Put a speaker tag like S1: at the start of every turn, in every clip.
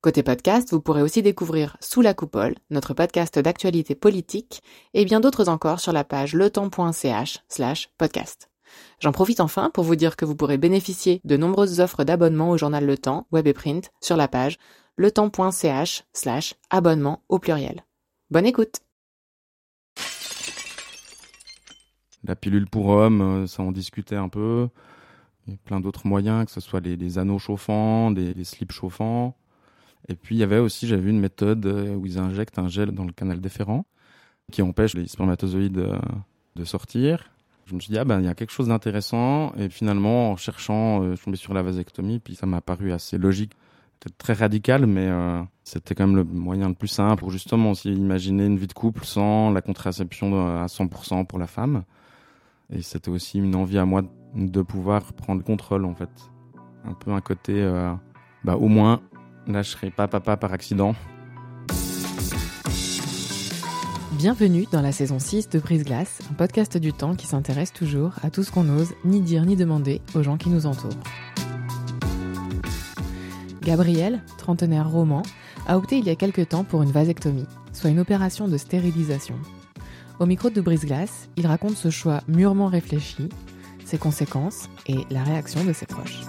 S1: Côté podcast, vous pourrez aussi découvrir Sous la coupole, notre podcast d'actualité politique, et bien d'autres encore sur la page letemps.ch slash podcast. J'en profite enfin pour vous dire que vous pourrez bénéficier de nombreuses offres d'abonnement au journal Le Temps, web et print, sur la page letemps.ch slash abonnement au pluriel. Bonne écoute
S2: La pilule pour hommes, euh, ça en discutait un peu. Il y a plein d'autres moyens, que ce soit les, anneaux chauffants, les slips chauffants. Et puis il y avait aussi, j'avais vu une méthode euh, où ils injectent un gel dans le canal déférent qui empêche les spermatozoïdes euh, de sortir. Je me suis dit, ah ben, il y a quelque chose d'intéressant. Et finalement, en cherchant, euh, je suis tombé sur la vasectomie, puis ça m'a paru assez logique. C'était très radical, mais c'était quand même le moyen le plus simple pour justement aussi imaginer une vie de couple sans la contraception à 100% pour la femme. Et c'était aussi une envie à moi de pouvoir prendre le contrôle, en fait. Un peu un côté, bah, au moins, Serai pas papa par accident.
S1: Bienvenue dans la saison 6 de Brise Glace, un podcast du temps qui s'intéresse toujours à tout ce qu'on n'ose ni dire ni demander aux gens qui nous entourent. Gabriel, trentenaire roman, a opté il y a quelque temps pour une vasectomie, soit une opération de stérilisation. Au micro de Brise Glace, il raconte ce choix mûrement réfléchi, ses conséquences et la réaction de ses proches.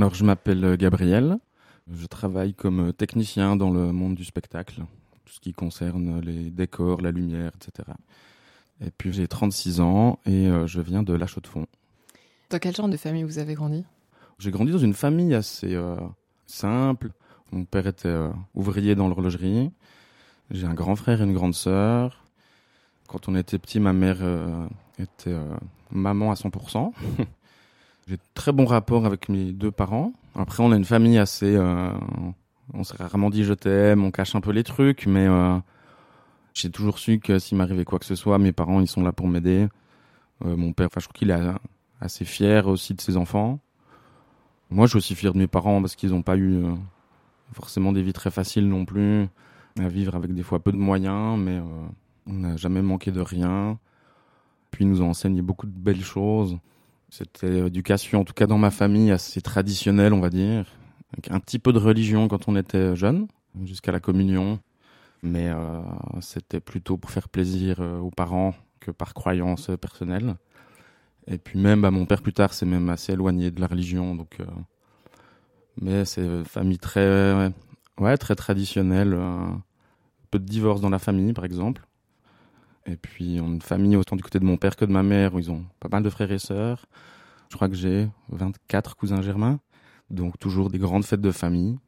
S2: Alors, je m'appelle euh, Gabriel. Je travaille comme euh, technicien dans le monde du spectacle, tout ce qui concerne les décors, la lumière, etc. Et puis, j'ai 36 ans et euh, je viens de La Chaux-de-Fonds.
S1: Dans quel genre de famille vous avez grandi?
S2: J'ai grandi dans une famille assez simple. Mon père était ouvrier dans l'horlogerie. J'ai un grand frère et une grande sœur. Quand on était petit, ma mère était maman à 100%. J'ai très bon rapport avec mes deux parents. Après, on a une famille assez. Euh, on s'est rarement dit je t'aime, on cache un peu les trucs, mais euh, j'ai toujours su que s'il m'arrivait quoi que ce soit, mes parents ils sont là pour m'aider. Euh, mon père, je crois qu'il est assez fier aussi de ses enfants. Moi, je suis aussi fier de mes parents parce qu'ils n'ont pas eu forcément des vies très faciles non plus, à vivre avec des fois peu de moyens, mais on n'a jamais manqué de rien. Puis ils nous ont enseigné beaucoup de belles choses. C'était éducation, en tout cas dans ma famille, assez traditionnelle, on va dire. Un petit peu de religion quand on était jeune, jusqu'à la communion. Mais euh, c'était plutôt pour faire plaisir euh, aux parents que par croyance personnelle. Et puis même, bah, mon père plus tard, c'est même assez éloigné de la religion. Donc, euh, mais c'est une famille très, ouais, très traditionnelle. peu de divorces dans la famille, par exemple. Et puis, on a une famille autant du côté de mon père que de ma mère, où ils ont pas mal de frères et sœurs. Je crois que j'ai 24 cousins germains. Donc, toujours des grandes fêtes de famille.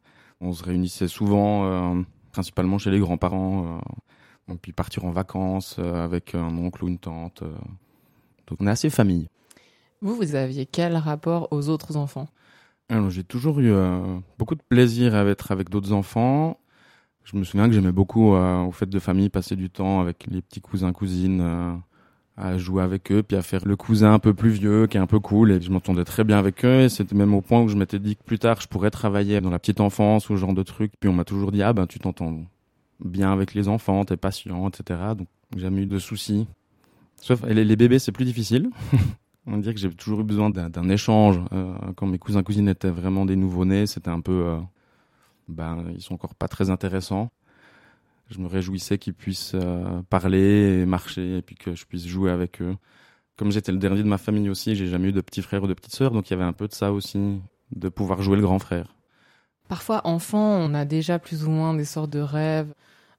S2: On se réunissait souvent, euh, principalement chez les grands-parents. Euh, puis partir en vacances euh, avec un oncle ou une tante. Donc, on est assez famille.
S1: Vous, vous aviez quel rapport aux autres enfants?
S2: Alors, j'ai toujours eu beaucoup de plaisir à être avec d'autres enfants. Je me souviens que j'aimais beaucoup euh, au fait de famille passer du temps avec les petits cousins cousines euh, à jouer avec eux puis à faire le cousin un peu plus vieux qui est un peu cool et je m'entendais très bien avec eux et c'était même au point où je m'étais dit que plus tard je pourrais travailler dans la petite enfance ou ce genre de trucs puis on m'a toujours dit ah ben tu t'entends bien avec les enfants t'es patient etc donc j'ai jamais eu de soucis. Sauf les, les bébés c'est plus difficile. On va dire que j'ai toujours eu besoin d'un échange euh, quand mes cousins cousines étaient vraiment des nouveaux nés c'était un peu ben, ils sont encore pas très intéressants. Je me réjouissais qu'ils puissent euh, parler et marcher et puis que je puisse jouer avec eux. Comme j'étais le dernier de ma famille aussi, j'ai jamais eu de petits frères ou de petites sœurs, donc il y avait un peu de ça aussi, de pouvoir jouer le grand frère.
S1: Parfois, enfant, on a déjà plus ou moins des sortes de rêves.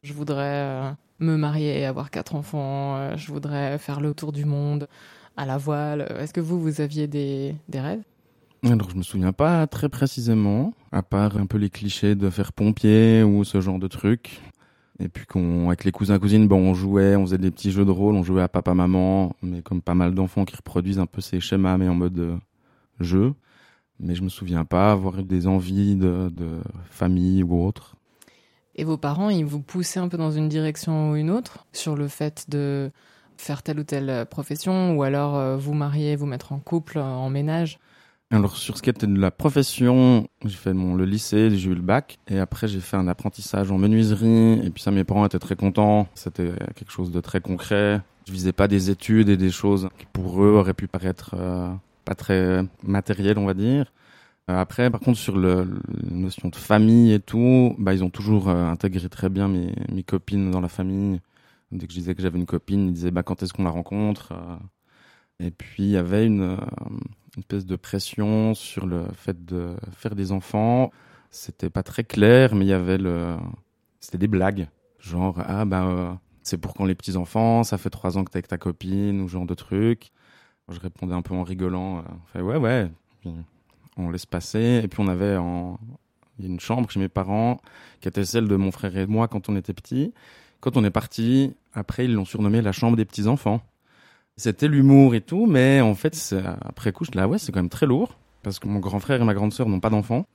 S1: Je voudrais euh, me marier et avoir quatre enfants. Euh, je voudrais faire le tour du monde à la voile. Est-ce que vous, vous aviez des, des rêves?
S2: Alors je me souviens pas très précisément, à part un peu les clichés de faire pompier ou ce genre de trucs. Et puis qu'on, avec les cousins cousines, bon, on jouait, on faisait des petits jeux de rôle, on jouait à papa maman, mais comme pas mal d'enfants qui reproduisent un peu ces schémas mais en mode euh, jeu. Mais je me souviens pas avoir eu des envies de, de famille ou autre.
S1: Et vos parents, ils vous poussaient un peu dans une direction ou une autre sur le fait de faire telle ou telle profession ou alors euh, vous marier, vous mettre en couple, en ménage?
S2: Alors sur ce qui était de la profession, j'ai fait mon, le lycée, j'ai eu le bac et après j'ai fait un apprentissage en menuiserie et puis ça mes parents étaient très contents, c'était quelque chose de très concret. Je visais pas des études et des choses qui pour eux auraient pu paraître euh, pas très matérielles on va dire. Euh, après par contre sur le, la notion de famille et tout, bah ils ont toujours euh, intégré très bien mes, mes copines dans la famille. Dès que je disais que j'avais une copine, ils disaient bah quand est-ce qu'on la rencontre Et puis il y avait une une espèce de pression sur le fait de faire des enfants. C'était pas très clair, mais il y avait le, c'était des blagues, genre ah bah c'est pour quand les petits enfants, ça fait trois ans que t'es avec ta copine ou genre de trucs. Je répondais un peu en rigolant, euh, fait ouais ouais, on laisse passer. Et puis on avait en, une chambre chez mes parents qui était celle de mon frère et moi quand on était petits. Quand on est parti, après ils l'ont surnommé la chambre des petits enfants. C'était l'humour et tout, mais en fait, après coup, je là, ouais, c'est quand même très lourd, parce que mon grand frère et ma grande sœur n'ont pas d'enfants.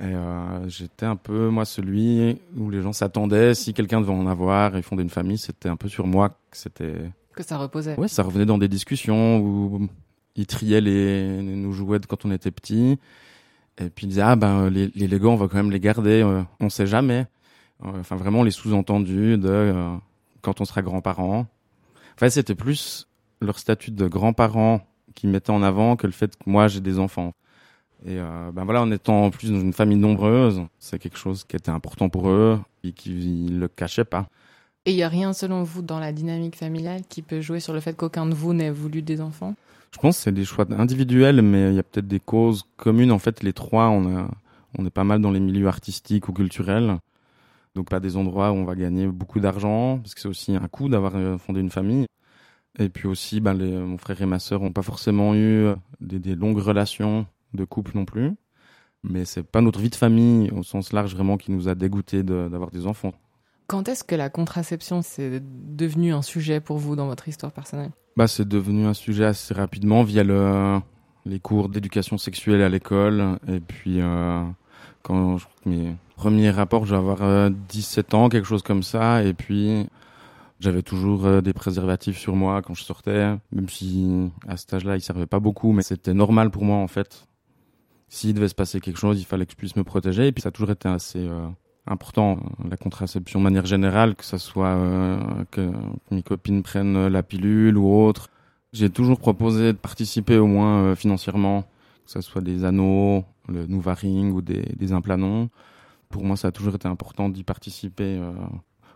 S2: Et euh, j'étais un peu, moi, celui où les gens s'attendaient, si quelqu'un devait en avoir et fonder une famille, c'était un peu sur moi que c'était...
S1: Que ça reposait.
S2: Ouais, ça revenait dans des discussions où ils triaient les, nos jouets quand on était petits. Et puis ils disaient, ah ben, les, les Legos, on va quand même les garder, euh, on sait jamais. Euh, enfin, vraiment les sous-entendus de euh, quand on sera grands-parents. Enfin, c'était plus leur statut de grands-parents qui mettaient en avant que le fait que moi j'ai des enfants. Et euh, ben voilà, en étant en plus dans une famille nombreuse, c'est quelque chose qui était important pour eux et qu'ils le cachaient pas.
S1: Et il y a rien selon vous dans la dynamique familiale qui peut jouer sur le fait qu'aucun de vous n'ait voulu des enfants?
S2: Je pense que c'est des choix individuels, mais il y a peut-être des causes communes. En fait, les trois, on, a, on est pas mal dans les milieux artistiques ou culturels. Donc pas des endroits où on va gagner beaucoup d'argent, parce que c'est aussi un coût d'avoir euh, fondé une famille. Et puis aussi, ben, les, mon frère et ma sœur n'ont pas forcément eu euh, des, des, longues relations de couple non plus. Mais c'est pas notre vie de famille au sens large vraiment qui nous a dégoûté d'avoir des enfants.
S1: Quand est-ce que la contraception c'est devenu un sujet pour vous dans votre histoire personnelle?
S2: Bah c'est devenu un sujet assez rapidement via le, les cours d'éducation sexuelle à l'école et puis euh, quand je, mes premiers rapports, je vais avoir euh, 17 ans, quelque chose comme ça et puis j'avais toujours euh, des préservatifs sur moi quand je sortais, même si à cet âge-là, ils servaient pas beaucoup, mais c'était normal pour moi en fait. S'il devait se passer quelque chose, il fallait que je puisse me protéger. Et puis ça a toujours été assez euh, important, la contraception de manière générale, que ce soit euh, que mes copines prennent la pilule ou autre. J'ai toujours proposé de participer au moins euh, financièrement, que ce soit des anneaux, le Nouvaring ou des, des implanons. Pour moi, ça a toujours été important d'y participer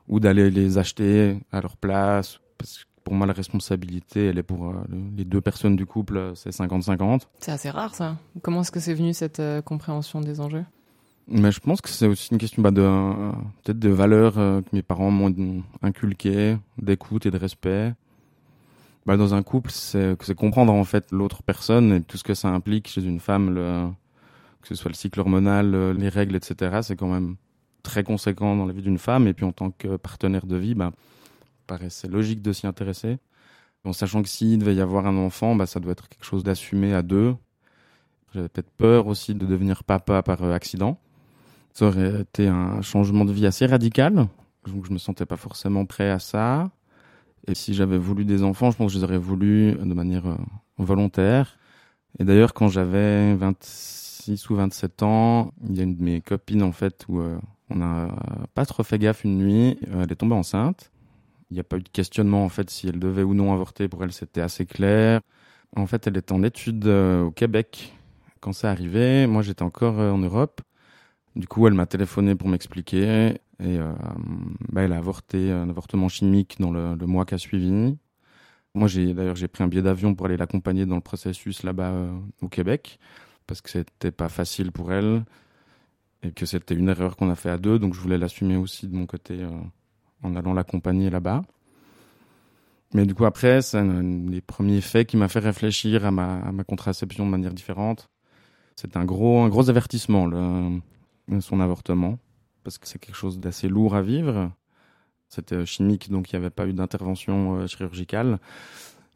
S2: ou d'aller les acheter à leur place. Parce que pour moi, la responsabilité, elle est pour euh, les deux personnes du couple, euh, c'est 50-50.
S1: C'est assez rare, ça. Comment est-ce que c'est venu cette euh, compréhension des enjeux?
S2: Mais je pense que c'est aussi une question bah, de euh, peut-être de valeurs euh, que mes parents m'ont inculquées, d'écoute et de respect. Bah, dans un couple, c'est comprendre en fait l'autre personne et tout ce que ça implique chez une femme, le, que ce soit le cycle hormonal, les règles, etc. C'est quand même très conséquent dans la vie d'une femme. Et puis en tant que partenaire de vie, bah, paraissait logique de s'y intéresser. En sachant que s'il devait y avoir un enfant, bah, ça doit être quelque chose d'assumé à deux. J'avais peut-être peur aussi de devenir papa par euh, accident. Ça aurait été un changement de vie assez radical. Donc je me sentais pas forcément prêt à ça. Et si j'avais voulu des enfants, je pense que je les aurais voulu de manière euh, volontaire. Et d'ailleurs, quand j'avais 26 ou 27 ans, il y a une de mes copines, en fait, où euh, on n'a pas trop fait gaffe une nuit. Euh, elle est tombée enceinte. Il n'y a pas eu de questionnement en fait si elle devait ou non avorter. Pour elle, c'était assez clair. En fait, elle était en études euh, au Québec quand ça arrivait. Moi, j'étais encore en Europe. Du coup, elle m'a téléphoné pour m'expliquer et bah, elle a avorté un avortement chimique dans le, mois qui a suivi. Moi, j'ai d'ailleurs j'ai pris un billet d'avion pour aller l'accompagner dans le processus là-bas au Québec parce que c'était pas facile pour elle et que c'était une erreur qu'on a fait à deux, donc je voulais l'assumer aussi de mon côté euh, en allant l'accompagner là-bas. Mais du coup après, c'est un des premiers faits qui m'a fait réfléchir à ma, contraception de manière différente. C'est un gros, un gros avertissement, son avortement, parce que c'est quelque chose d'assez lourd à vivre. C'était chimique, donc il n'y avait pas eu d'intervention euh, chirurgicale,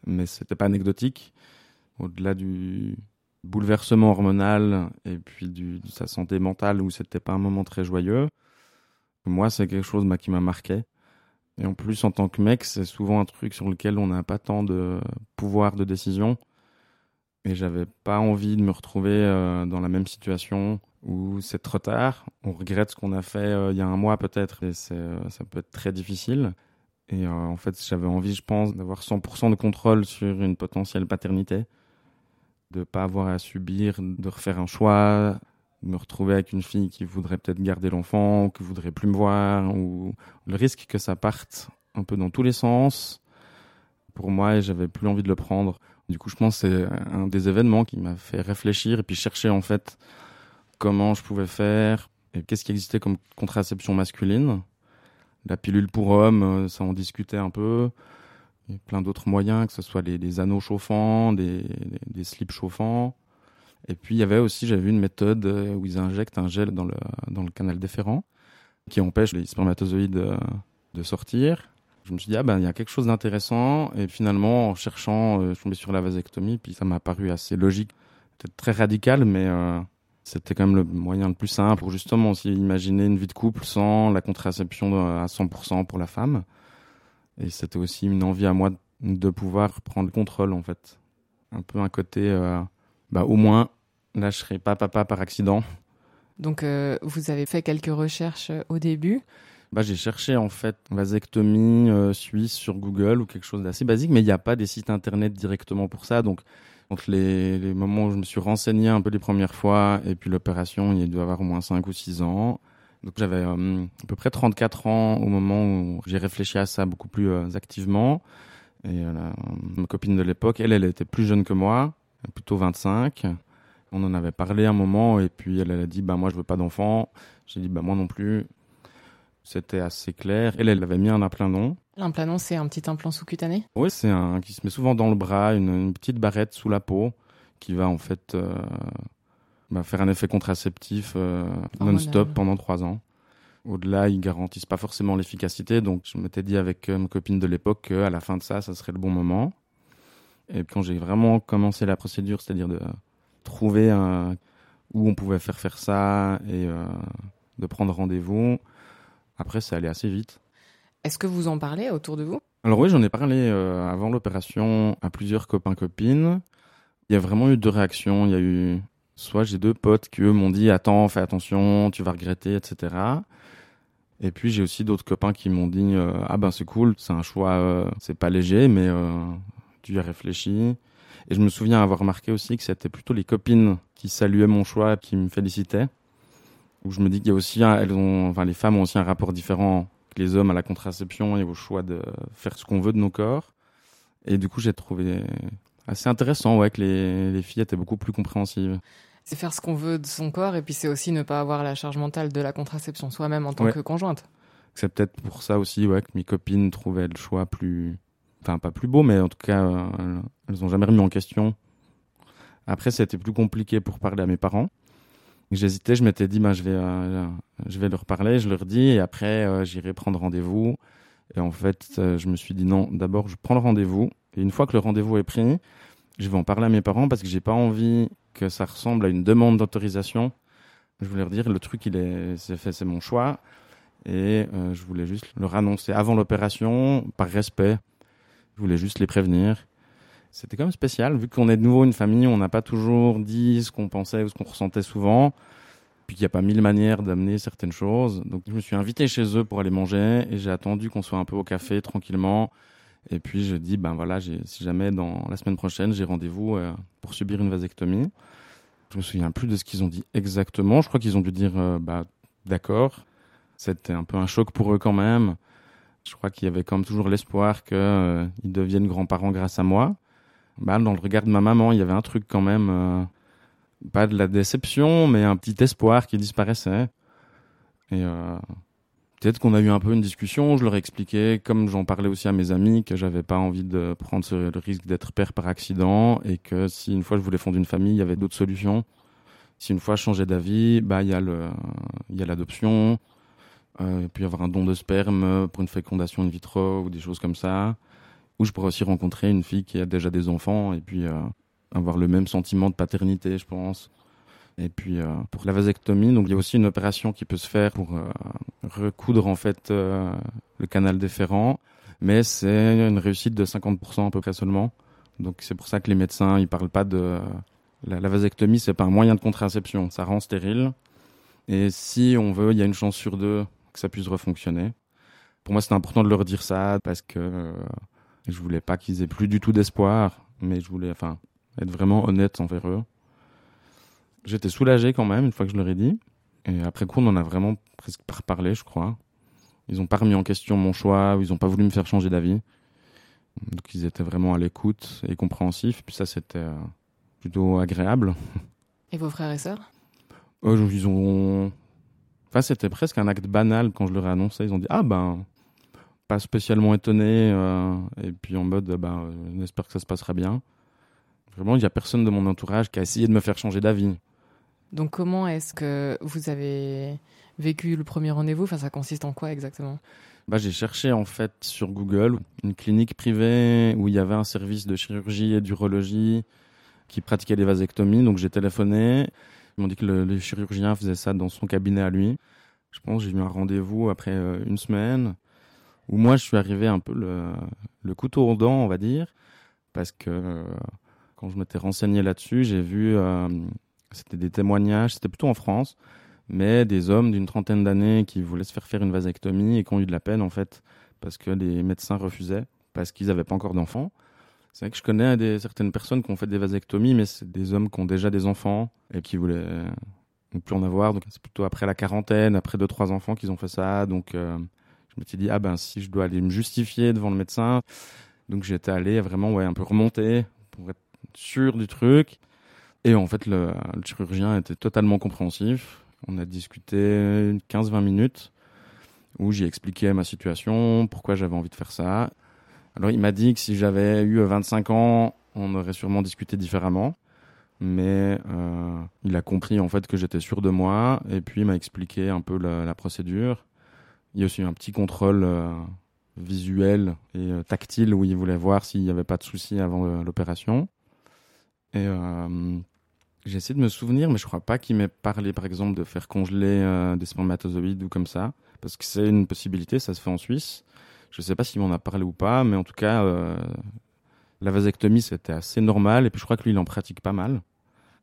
S2: mais c'était pas anecdotique. Au-delà du, bouleversement hormonal et puis de sa santé mentale où c'était pas un moment très joyeux. Moi, c'est quelque chose bah, qui m'a marqué. Et en plus, en tant que mec, c'est souvent un truc sur lequel on n'a pas tant de pouvoir de décision. Et j'avais pas envie de me retrouver euh, dans la même situation où c'est trop tard. On regrette ce qu'on a fait euh, il y a un mois peut-être et euh, ça peut être très difficile. Et en fait, j'avais envie, je pense, d'avoir 100% de contrôle sur une potentielle paternité, de pas avoir à subir, de refaire un choix, de me retrouver avec une fille qui voudrait peut-être garder l'enfant ou qui voudrait plus me voir, ou le risque que ça parte un peu dans tous les sens. Pour moi, j'avais plus envie de le prendre. Du coup, je pense que c'est un des événements qui m'a fait réfléchir et puis chercher en fait comment je pouvais faire et qu'est-ce qui existait comme contraception masculine. La pilule pour homme, euh, ça en discutait un peu. A plein d'autres moyens, que ce soit les, anneaux chauffants, des, slips chauffants. Et puis il y avait aussi, j'avais vu une méthode euh, où ils injectent un gel dans le, dans le canal déférent qui empêche les spermatozoïdes euh, de sortir je me suis dit, ah ben, il y a quelque chose d'intéressant. Et finalement, en cherchant, euh, je suis tombé sur la vasectomie, puis ça m'a paru assez logique. Peut-être très radical, mais c'était quand même le moyen le plus simple pour justement aussi imaginer une vie de couple sans la contraception à 100% pour la femme. Et c'était aussi une envie à moi de pouvoir prendre le contrôle, en fait. Un peu un côté, euh, bah, au moins, là, je serais pas papa par accident.
S1: Donc, vous avez fait quelques recherches au début
S2: bah, j'ai cherché en fait vasectomie euh, suisse sur Google ou quelque chose d'assez basique, mais il n'y a pas des sites internet directement pour ça. Donc, entre les, les, moments où je me suis renseigné un peu les premières fois et puis l'opération, il doit avoir au moins 5 ou 6 ans. Donc j'avais euh, à peu près 34 ans au moment où j'ai réfléchi à ça beaucoup plus euh, activement. Et ma copine de l'époque, elle, elle était plus jeune que moi, plutôt 25. On en avait parlé un moment et puis elle, elle a dit bah moi je veux pas d'enfant. J'ai dit bah moi non plus. C'était assez clair. Elle, elle avait mis un implanon.
S1: L'implanon, c'est un petit implant sous-cutané?
S2: Oui, c'est un qui se met souvent dans le bras, une, petite barrette sous la peau qui va en fait euh, bah, faire un effet contraceptif euh, non-stop pendant trois ans. Au-delà, ils garantissent pas forcément l'efficacité, donc je m'étais dit avec euh, ma copine de l'époque qu'à la fin de ça, ça serait le bon moment. Et quand j'ai vraiment commencé la procédure, c'est-à-dire de trouver un, où on pouvait faire faire ça et de prendre rendez-vous, après, ça allait assez vite.
S1: Est-ce que vous en parlez autour de vous?
S2: Alors oui, j'en ai parlé euh, avant l'opération à plusieurs copains-copines. Il y a vraiment eu deux réactions. Il y a eu soit j'ai deux potes qui eux m'ont dit attends, fais attention, tu vas regretter, etc. Et puis j'ai aussi d'autres copains qui m'ont dit euh, ah ben c'est cool, c'est un choix, euh, c'est pas léger, mais tu y as réfléchi. Et je me souviens avoir remarqué aussi que c'était plutôt les copines qui saluaient mon choix, qui me félicitaient où je me dis qu'il y a aussi, elles ont, enfin, les femmes ont aussi un rapport différent que les hommes à la contraception et au choix de faire ce qu'on veut de nos corps. Et du coup, j'ai trouvé assez intéressant, ouais, que les, les filles étaient beaucoup plus compréhensives.
S1: C'est faire ce qu'on veut de son corps et puis c'est aussi ne pas avoir la charge mentale de la contraception soi-même en tant que conjointe.
S2: C'est peut-être pour ça aussi, ouais, que mes copines trouvaient le choix plus, enfin pas plus beau, mais en tout cas, euh, elles ont jamais remis en question. Après, c'était plus compliqué pour parler à mes parents J'hésitais, je m'étais dit, bah, je, vais, euh, je vais leur parler, je leur dis, et après, euh, j'irai prendre rendez-vous. Et en fait, je me suis dit, non, d'abord, je prends le rendez-vous. Et une fois que le rendez-vous est pris, je vais en parler à mes parents parce que j'ai pas envie que ça ressemble à une demande d'autorisation. Je voulais leur dire, le truc, il est, c'est fait, c'est mon choix. Et je voulais juste leur annoncer avant l'opération, par respect. Je voulais juste les prévenir. C'était quand même spécial, vu qu'on est de nouveau une famille, on n'a pas toujours dit ce qu'on pensait ou ce qu'on ressentait souvent, puis qu'il n'y a pas mille manières d'amener certaines choses. Donc je me suis invité chez eux pour aller manger et j'ai attendu qu'on soit un peu au café tranquillement. Et puis je dis, ben voilà, si jamais dans la semaine prochaine j'ai rendez-vous euh, pour subir une vasectomie. Je me souviens plus de ce qu'ils ont dit exactement. Je crois qu'ils ont dû dire, euh, bah d'accord. C'était un peu un choc pour eux quand même. Je crois qu'il y avait comme toujours l'espoir qu'ils euh, deviennent grands-parents grâce à moi bah, dans le regard de ma maman, il y avait un truc quand même, euh, pas de la déception, mais un petit espoir qui disparaissait. Et euh, peut-être qu'on a eu un peu une discussion, je leur ai expliqué, comme j'en parlais aussi à mes amis, que j'avais pas envie de prendre le risque d'être père par accident et que si une fois je voulais fonder une famille, il y avait d'autres solutions. Si une fois je changeais d'avis, bah il y a le, il y a l'adoption, euh, avoir un don de sperme pour une fécondation in vitro ou des choses comme ça où je pourrais aussi rencontrer une fille qui a déjà des enfants et puis euh, avoir le même sentiment de paternité, je pense. Et puis euh, pour la vasectomie, donc il y a aussi une opération qui peut se faire pour euh, recoudre en fait euh, le canal déférent, mais c'est une réussite de 50% à peu près seulement. Donc c'est pour ça que les médecins ils parlent pas de la, la vasectomie, c'est pas un moyen de contraception, ça rend stérile. Et si on veut, il y a une chance sur deux que ça puisse refonctionner. Pour moi, c'est important de leur dire ça parce que euh, je voulais pas qu'ils aient plus du tout d'espoir, mais je voulais, enfin, être vraiment honnête envers eux. J'étais soulagé quand même une fois que je leur ai dit. Et après coup, on en a vraiment presque parlé, je crois. Ils ont pas remis en question mon choix, ils ont pas voulu me faire changer d'avis. Donc ils étaient vraiment à l'écoute et compréhensifs. Puis ça, c'était euh, plutôt agréable.
S1: Et vos frères et sœurs?
S2: Euh, Ils ont. Enfin, c'était presque un acte banal quand je leur ai annoncé. Ils ont dit Ah ben, pas spécialement étonné. Euh, et puis en mode Ben, on espère que ça se passera bien. Vraiment, il n'y a personne de mon entourage qui a essayé de me faire changer d'avis.
S1: Donc comment est-ce que vous avez vécu le premier rendez-vous? Enfin, ça consiste en quoi exactement?
S2: Bah, J'ai cherché en fait sur Google une clinique privée où il y avait un service de chirurgie et d'urologie qui pratiquait des vasectomies. Donc j'ai téléphoné. Ils m'ont dit que le, chirurgien faisait ça dans son cabinet à lui. Je pense j'ai eu un rendez-vous après euh, une semaine où moi je suis arrivé un peu le, le couteau aux dents, on va dire, parce que euh, quand je m'étais renseigné là-dessus, j'ai vu euh, c'était des témoignages, c'était plutôt en France, mais des hommes d'une trentaine d'années qui voulaient se faire faire une vasectomie et qui ont eu de la peine en fait parce que les médecins refusaient parce qu'ils n'avaient pas encore d'enfants. C'est vrai que je connais des, certaines personnes qui ont fait des vasectomies, mais c'est des hommes qui ont déjà des enfants et qui voulaient ne plus en avoir. Donc c'est plutôt après la quarantaine, après deux trois enfants qu'ils ont fait ça. Donc euh, je me suis dit ah ben si je dois aller me justifier devant le médecin, donc j'étais allé vraiment ouais un peu remonter pour être sûr du truc. Et en fait le, chirurgien était totalement compréhensif. On a discuté 15-20 minutes où j'ai expliqué ma situation, pourquoi j'avais envie de faire ça. Alors il m'a dit que si j'avais eu 25 ans, on aurait sûrement discuté différemment. Mais euh, il a compris en fait que j'étais sûr de moi et puis il m'a expliqué un peu la, procédure. Il y a aussi un petit contrôle euh, visuel et euh, tactile où il voulait voir s'il n'y avait pas de soucis avant l'opération. Et essayé de me souvenir, mais je crois pas qu'il m'ait parlé par exemple de faire congeler euh, des spermatozoïdes ou comme ça, parce que c'est une possibilité, ça se fait en Suisse. Je sais pas s'il m'en a parlé ou pas, mais en tout cas, euh, la vasectomie, c'était assez normal. Et puis, je crois que lui, il en pratique pas mal.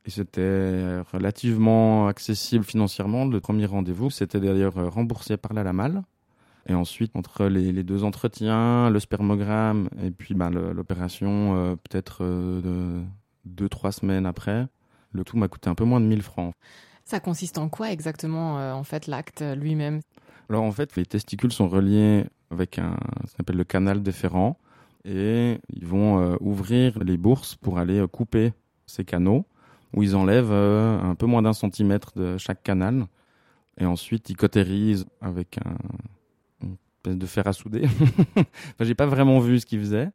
S2: Et c'était relativement accessible financièrement. Le premier rendez-vous, c'était d'ailleurs remboursé par la LAMAL. Et ensuite, entre les, deux entretiens, le spermogramme et puis bah, l'opération, euh, peut-être de deux, trois semaines après, le tout m'a coûté un peu moins de 1000 francs.
S1: Ça consiste en quoi exactement, euh, en fait, l'acte lui-même?
S2: Alors, en fait, les testicules sont reliés avec un, ce qu'on appelle le canal déférent et ils vont euh, ouvrir les bourses pour aller euh, couper ces canaux où ils enlèvent euh, un peu moins d'un centimètre de chaque canal et ensuite ils cautérisent avec un une espèce de fer à souder. enfin, j'ai pas vraiment vu ce qu'ils faisaient.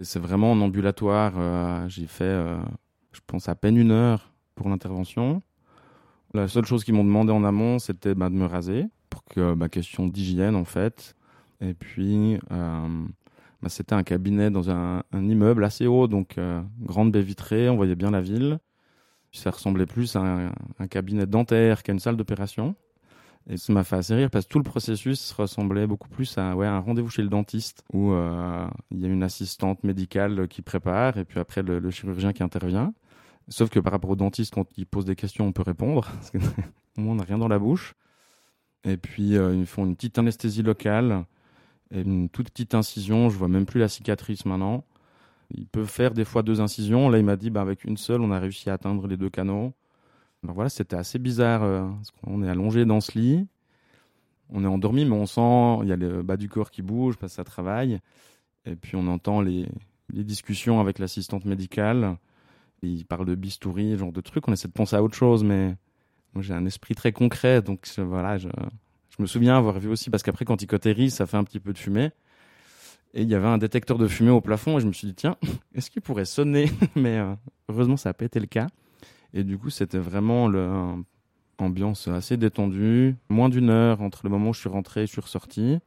S2: C'est vraiment en ambulatoire. Euh, j'ai fait, euh, je pense, à peine une heure pour l'intervention. La seule chose qu'ils m'ont demandé en amont, c'était bah, de me raser pour que, bah, question d'hygiène en fait. Et puis, euh, bah, c'était un cabinet dans un, immeuble assez haut, donc euh, grande baie vitrée, on voyait bien la ville. Ça ressemblait plus à un, cabinet dentaire qu'à une salle d'opération. Et ça m'a fait assez rire parce que tout le processus ressemblait beaucoup plus à un rendez-vous chez le dentiste où euh, il y a une assistante médicale qui prépare et puis après le, chirurgien qui intervient. Sauf que par rapport au dentiste, quand il pose des questions, on peut répondre parce que on n'a rien dans la bouche. Et puis euh, ils font une petite anesthésie locale et une toute petite incision. Je vois même plus la cicatrice maintenant. Ils peuvent faire des fois deux incisions. Là, il m'a dit, bah, avec une seule, on a réussi à atteindre les deux canaux. Alors voilà, c'était assez bizarre. Euh, qu'on est allongé dans ce lit. On est endormi, mais on sent, il y a le bas du corps qui bouge parce que ça travaille. Et puis on entend les discussions avec l'assistante médicale. Il parle de bistouri, genre de trucs. On essaie de penser à autre chose, mais j'ai un esprit très concret. Donc voilà, je, me souviens avoir vu aussi, parce qu'après, quand il cautérise, ça fait un petit peu de fumée. Et il y avait un détecteur de fumée au plafond, et je me suis dit, tiens, est-ce qu'il pourrait sonner? Mais euh, heureusement, ça n'a pas été le cas. Et du coup, c'était vraiment le, ambiance assez détendue. Moins d'une heure entre le moment où je suis rentré et je suis ressorti.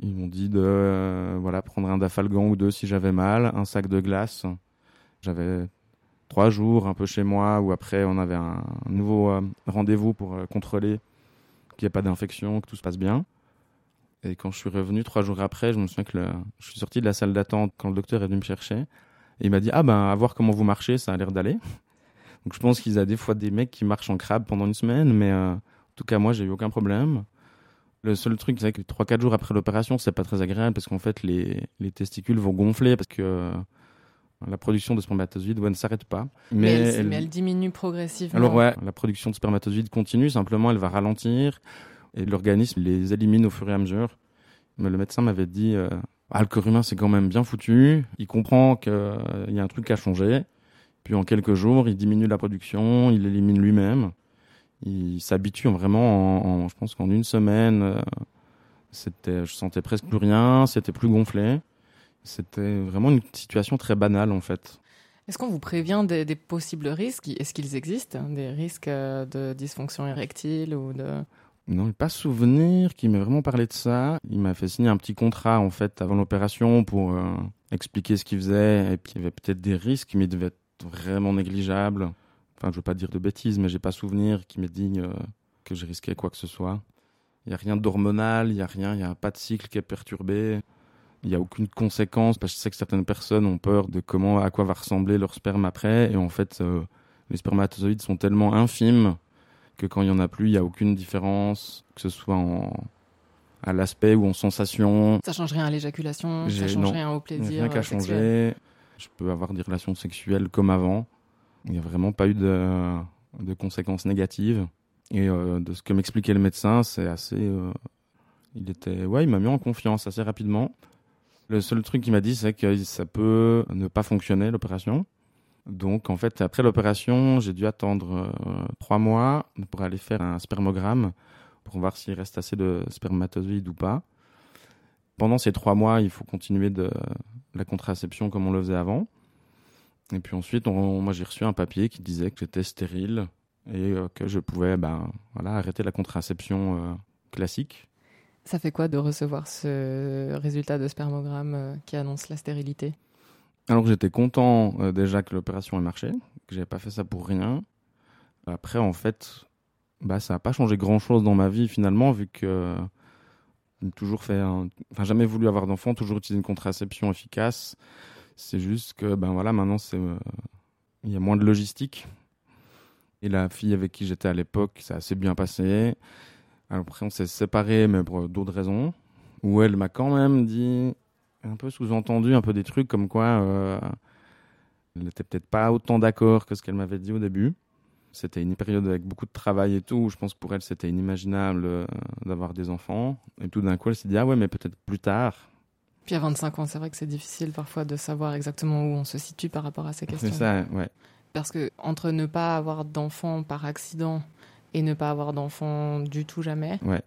S2: Ils m'ont dit de euh, voilà prendre un dafalgan ou deux si j'avais mal, un sac de glace. J'avais trois jours un peu chez moi, où après on avait un, nouveau euh, rendez-vous pour euh, contrôler qu'il n'y ait pas d'infection, que tout se passe bien. Et quand je suis revenu trois jours après, je me souviens que je suis sorti de la salle d'attente quand le docteur est venu me chercher. Et il m'a dit Ah ben, à voir comment vous marchez, ça a l'air d'aller. Donc je pense qu'il y a des fois des mecs qui marchent en crabe pendant une semaine, mais euh, en tout cas, moi, j'ai eu aucun problème. Le seul truc, c'est que 3-4 jours après l'opération, c'est pas très agréable parce qu'en fait, les, les, testicules vont gonfler parce que la production de spermatozoïdes ne s'arrête pas.
S1: Mais, elle, elle, diminue progressivement.
S2: Alors ouais, la production de spermatozoïdes continue, simplement elle va ralentir et l'organisme les élimine au fur et à mesure. Mais le médecin m'avait dit, euh, ah, le corps humain c'est quand même bien foutu, il comprend qu'il euh, y a un truc à changer, puis en quelques jours il diminue la production, il élimine lui-même, il s'habitue vraiment, en, je pense qu'en une semaine, euh, c'était, je sentais presque plus rien, c'était plus gonflé. C'était vraiment une situation très banale en fait.
S1: Est-ce qu'on vous prévient des, possibles risques? Est-ce qu'ils existent Des risques euh, de dysfonction érectile ou de...
S2: Non, pas souvenir qu'il m'ait vraiment parlé de ça. Il m'a fait signer un petit contrat en fait avant l'opération pour euh, expliquer ce qu'il faisait et puis il y avait peut-être des risques mais il devait être vraiment négligeable. Enfin, je veux pas dire de bêtises, mais j'ai pas souvenir qu'il m'ait dit euh, que je risquais quoi que ce soit. Il y a rien d'hormonal, il y a rien, il y a pas de cycle qui est perturbé il n'y a aucune conséquence parce que je sais que certaines personnes ont peur de comment à quoi va ressembler leur sperme après et en fait euh, les spermatozoïdes sont tellement infimes que quand il y en a plus il n'y a aucune différence que ce soit en à l'aspect ou en sensation.
S1: Ça change rien à l'éjaculation ça change rien au plaisir
S2: rien qu'à changer je peux avoir des relations sexuelles comme avant. Il n'y a vraiment pas eu de, de conséquences négatives. Et euh, de ce que m'expliquait le médecin c'est assez euh, il était ouais il m'a mis en confiance assez rapidement le seul truc qu'il m'a dit, c'est que ça peut ne pas fonctionner l'opération. Donc en fait, après l'opération, j'ai dû attendre euh, trois mois pour aller faire un spermogramme pour voir s'il reste assez de spermatozoïdes ou pas. Pendant ces trois mois, il faut continuer de la contraception comme on le faisait avant. Et puis ensuite, moi j'ai reçu un papier qui disait que j'étais stérile et euh, que je pouvais ben, arrêter la contraception euh, classique.
S1: Ça fait quoi de recevoir ce résultat de spermogramme euh, qui annonce la stérilité?
S2: Alors j'étais content euh, déjà que l'opération ait marché, que j'avais pas fait ça pour rien. Après en fait, bah ça n'a pas changé grand chose dans ma vie finalement vu que j'ai toujours fait, enfin jamais voulu avoir d'enfant, toujours utilisé une contraception efficace. C'est juste que ben voilà maintenant c'est euh, il y a moins de logistique. Et la fille avec qui j'étais à l'époque, ça a assez bien passé. Après, on s'est séparés, mais pour d'autres raisons. Où elle m'a quand même dit, un peu sous-entendu, un peu des trucs comme quoi euh, elle n'était peut-être pas autant d'accord que ce qu'elle m'avait dit au début. C'était une période avec beaucoup de travail et tout. je pense que pour elle, c'était inimaginable euh, d'avoir des enfants. Et tout d'un coup, elle s'est dit, ah ouais, mais peut-être plus tard.
S1: Puis à 25 ans, c'est vrai que c'est difficile parfois de savoir exactement où on se situe par rapport à ces questions.
S2: C'est ça, ouais.
S1: Parce que entre ne pas avoir d'enfants par accident et ne pas avoir d'enfant du tout jamais.
S2: Ouais.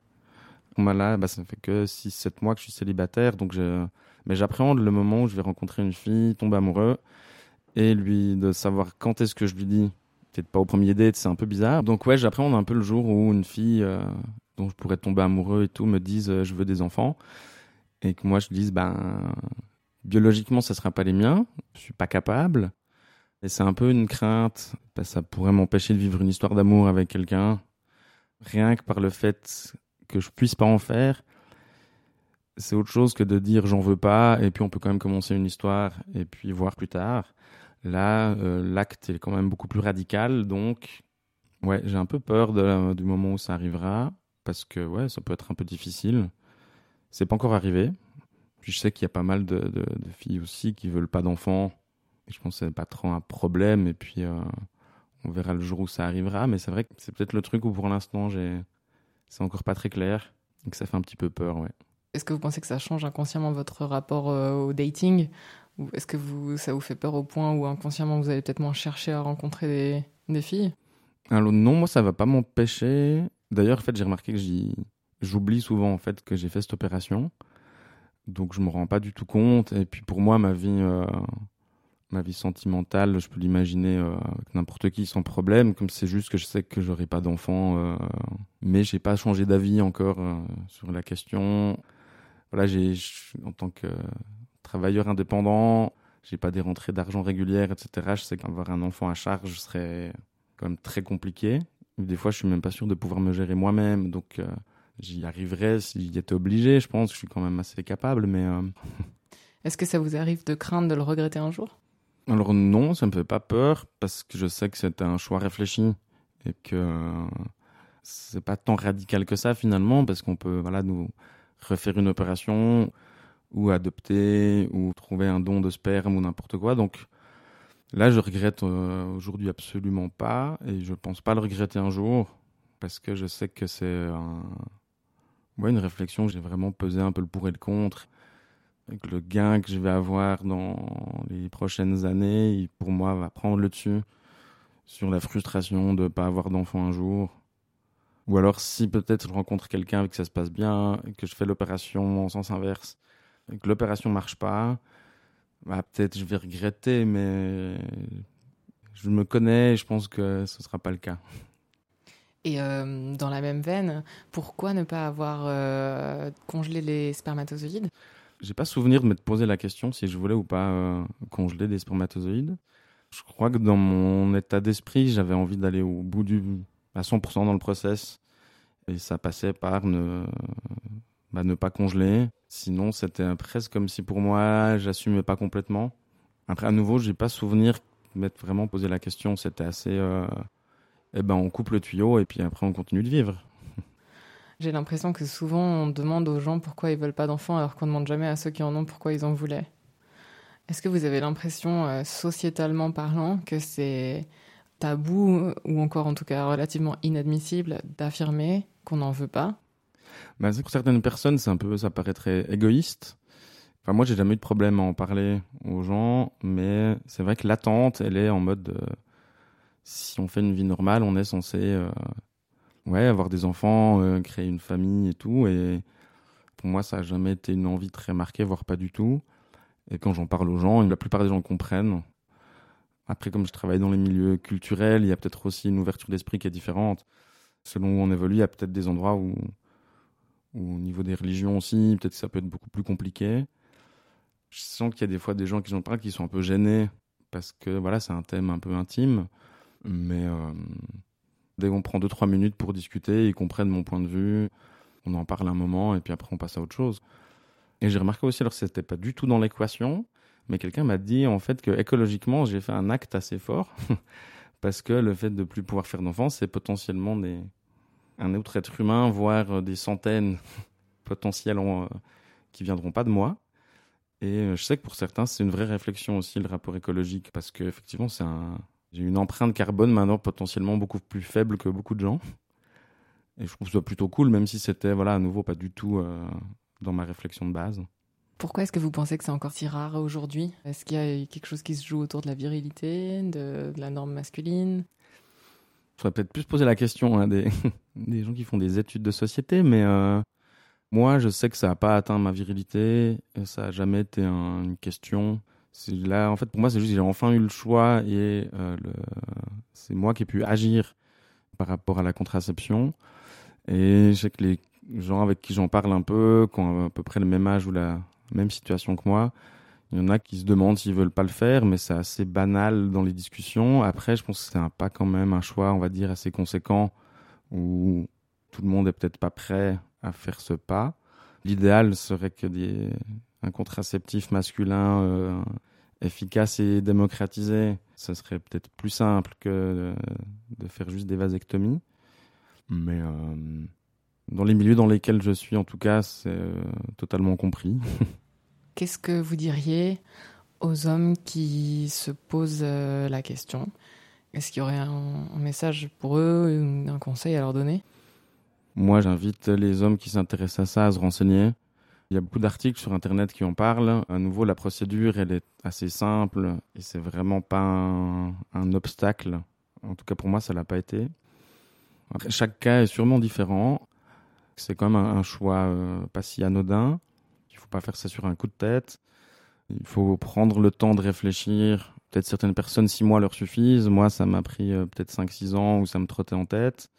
S2: Bah là, bah, ça fait que 6-7 mois que je suis célibataire, donc je... mais j'appréhende le moment où je vais rencontrer une fille, tomber amoureux, et lui de savoir quand est-ce que je lui dis. Peut-être pas au premier date, c'est un peu bizarre. Donc ouais, j'appréhende un peu le jour où une fille euh, dont je pourrais tomber amoureux et tout me dise euh, je veux des enfants, et que moi je dise ben biologiquement ça sera pas les miens, je suis pas capable, et c'est un peu une crainte, que ça pourrait m'empêcher de vivre une histoire d'amour avec quelqu'un, rien que par le fait que je puisse pas en faire. C'est autre chose que de dire j'en veux pas, et puis on peut quand même commencer une histoire, et puis voir plus tard. Là, euh, l'acte est quand même beaucoup plus radical, donc ouais, j'ai un peu peur du moment où ça arrivera, parce que ouais, ça peut être un peu difficile. C'est pas encore arrivé. Je sais qu'il y a pas mal de, de, de filles aussi qui veulent pas d'enfants je pense que c'est pas trop un problème. Et puis, euh, on verra le jour où ça arrivera. Mais c'est vrai que c'est peut-être le truc où pour l'instant, j'ai... c'est encore pas très clair. Et que ça fait un petit peu peur, ouais.
S1: Est-ce que vous pensez que ça change inconsciemment votre rapport euh, au dating? Ou est-ce que vous, ça vous fait peur au point où inconsciemment vous allez peut-être moins chercher à rencontrer des, des filles?
S2: Alors non, moi ça va pas m'empêcher. D'ailleurs, en fait, j'ai remarqué que j'oublie souvent en fait que j'ai fait cette opération. Donc je me rends pas du tout compte. Et puis pour moi, ma vie, euh, ma vie sentimentale, je peux l'imaginer euh, n'importe qui sans problème, comme c'est juste que je sais que j'aurai pas d'enfant, euh, mais j'ai pas changé d'avis encore euh, sur la question. Voilà, j'ai en tant que travailleur indépendant, j'ai pas des rentrées d'argent régulières, etc. Je sais qu'avoir un enfant à charge serait quand même très compliqué. Des fois, je suis même pas sûr de pouvoir me gérer moi-même, donc euh, j'y arriverais s'il était obligé. Je pense que je suis quand même assez capable, mais. Euh,
S1: Est-ce que ça vous arrive de craindre de le regretter un jour?
S2: Alors non, ça me fait pas peur parce que je sais que c'était un choix réfléchi et que c'est pas tant radical que ça finalement parce qu'on peut voilà nous refaire une opération ou adopter ou trouver un don de sperme ou n'importe quoi. Donc là, je regrette euh, aujourd'hui absolument pas et je pense pas le regretter un jour parce que je sais que c'est un... une réflexion que j'ai vraiment pesé un peu le pour et le contre. Que le gain que je vais avoir dans les prochaines années, pour moi, va prendre le dessus sur la frustration de ne pas avoir d'enfant un jour. Ou alors si peut-être je rencontre quelqu'un et que ça se passe bien, que je fais l'opération en sens inverse, que l'opération marche pas, bah, peut-être je vais regretter, mais je me connais et je pense que ce sera pas le cas.
S1: Et euh, dans la même veine, pourquoi ne pas avoir euh, congelé les spermatozoïdes?
S2: J'ai pas souvenir de m'être posé la question si je voulais ou pas euh, congeler des spermatozoïdes. Je crois que dans mon état d'esprit, j'avais envie d'aller au bout du à 100% dans le process et ça passait par ne bah, ne pas congeler. Sinon, c'était presque comme si pour moi, j'assumais pas complètement. Après, à nouveau, j'ai pas souvenir de m'être vraiment posé la question. C'était assez, euh, eh ben, on coupe le tuyau et puis après, on continue de vivre.
S1: J'ai l'impression que souvent, on demande aux gens pourquoi ils veulent pas d'enfants, alors qu'on demande jamais à ceux qui en ont pourquoi ils en voulaient. Est-ce que vous avez l'impression, euh, sociétalement parlant, que c'est tabou ou encore en tout cas relativement inadmissible d'affirmer qu'on n'en veut pas?
S2: Bah, pour certaines personnes, un peu, ça paraîtrait égoïste. Enfin, moi, j'ai jamais eu de problème à en parler aux gens, mais c'est vrai que l'attente, elle est en mode, euh, si on fait une vie normale, on est censé, euh, ouais, avoir des enfants, euh, créer une famille et tout. Et pour moi, ça a jamais été une envie très marquée, voire pas du tout. Et quand j'en parle aux gens, la plupart des gens comprennent. Après, comme je travaille dans les milieux culturels, il y a peut-être aussi une ouverture d'esprit qui est différente. Selon où on évolue, il y a peut-être des endroits où au niveau des religions aussi, peut-être ça peut être beaucoup plus compliqué. Je sens qu'il y a des fois des gens qui sont pas qui sont un peu gênés parce que voilà, c'est un thème un peu intime, mais euh, dès qu'on prend 2-3 minutes pour discuter, ils comprennent mon point de vue, on en parle un moment et puis après on passe à autre chose. Et j'ai remarqué aussi, alors c'était pas du tout dans l'équation, mais quelqu'un m'a dit en fait que écologiquement j'ai fait un acte assez fort parce que le fait de plus pouvoir faire d'enfants, c'est potentiellement des, un autre être humain, voire euh, des centaines potentiels en, euh, qui viendront pas de moi. Et euh, je sais que pour certains, c'est une vraie réflexion aussi, le rapport écologique, parce que effectivement, c'est un... j'ai une empreinte carbone maintenant potentiellement beaucoup plus faible que beaucoup de gens. Et je trouve ça plutôt cool, même si c'était, voilà, à nouveau, pas du tout dans ma réflexion de base.
S1: Pourquoi est-ce que vous pensez que c'est encore si rare aujourd'hui? Est-ce qu'il y a quelque chose qui se joue autour de la virilité, de la norme masculine?
S2: Je faudrait peut-être plus poser la question hein, des, des gens qui font des études de société, mais euh, moi, je sais que ça n'a pas atteint ma virilité, et ça n'a jamais été une question. Là, en fait, pour moi, c'est juste j'ai enfin eu le choix et euh, c'est moi qui ai pu agir par rapport à la contraception. Et je sais que les gens avec qui j'en parle un peu, qui ont à peu près le même âge ou la même situation que moi, il y en a qui se demandent s'ils veulent pas le faire, mais c'est assez banal dans les discussions. Après, je pense que c'est un pas quand même un choix, on va dire, assez conséquent où tout le monde est peut-être pas prêt à faire ce pas. L'idéal serait que des, un contraceptif masculin euh, efficace et démocratisé, ce serait peut-être plus simple que de, faire juste des vasectomies. Mais euh, dans les milieux dans lesquels je suis, en tout cas, c'est euh, totalement compris.
S1: Qu'est-ce que vous diriez aux hommes qui se posent euh, la question? Est-ce qu'il y aurait un, message pour eux, un conseil à leur donner?
S2: Moi, j'invite les hommes qui s'intéressent à ça à se renseigner. Il y a beaucoup d'articles sur Internet qui en parlent. À nouveau, la procédure, elle est assez simple et c'est vraiment pas un, obstacle. En tout cas, pour moi, ça l'a pas été. chaque cas est sûrement différent. C'est quand même un, choix euh, pas si anodin faut pas faire ça sur un coup de tête. Il faut prendre le temps de réfléchir. Peut-être certaines personnes, six mois leur suffisent. Moi, ça m'a pris euh, peut-être cinq, six ans où ça me trottait en tête.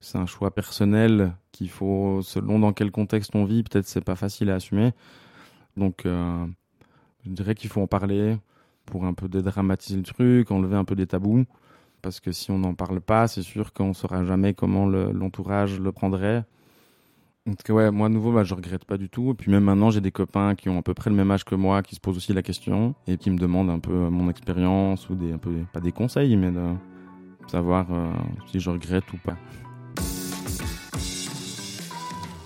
S2: C'est un choix personnel qu'il faut, selon dans quel contexte on vit, peut-être c'est pas facile à assumer. Donc, euh, je dirais qu'il faut en parler. pour un peu dédramatiser le truc, enlever un peu des tabous. Parce que si on n'en parle pas, c'est sûr qu'on ne saura jamais comment l'entourage le, prendrait. Donc ouais, moi à nouveau, bah, je regrette pas du tout. Et puis même maintenant, j'ai des copains qui ont à peu près le même âge que moi, qui se posent aussi la question et qui me demandent un peu mon expérience ou des, un peu, pas des conseils, mais de savoir euh, si je regrette ou pas.